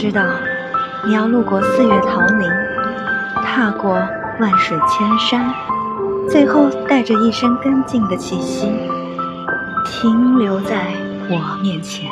知道你要路过四月桃林踏过万水千山最后带着一身干净的气息停留在我面前。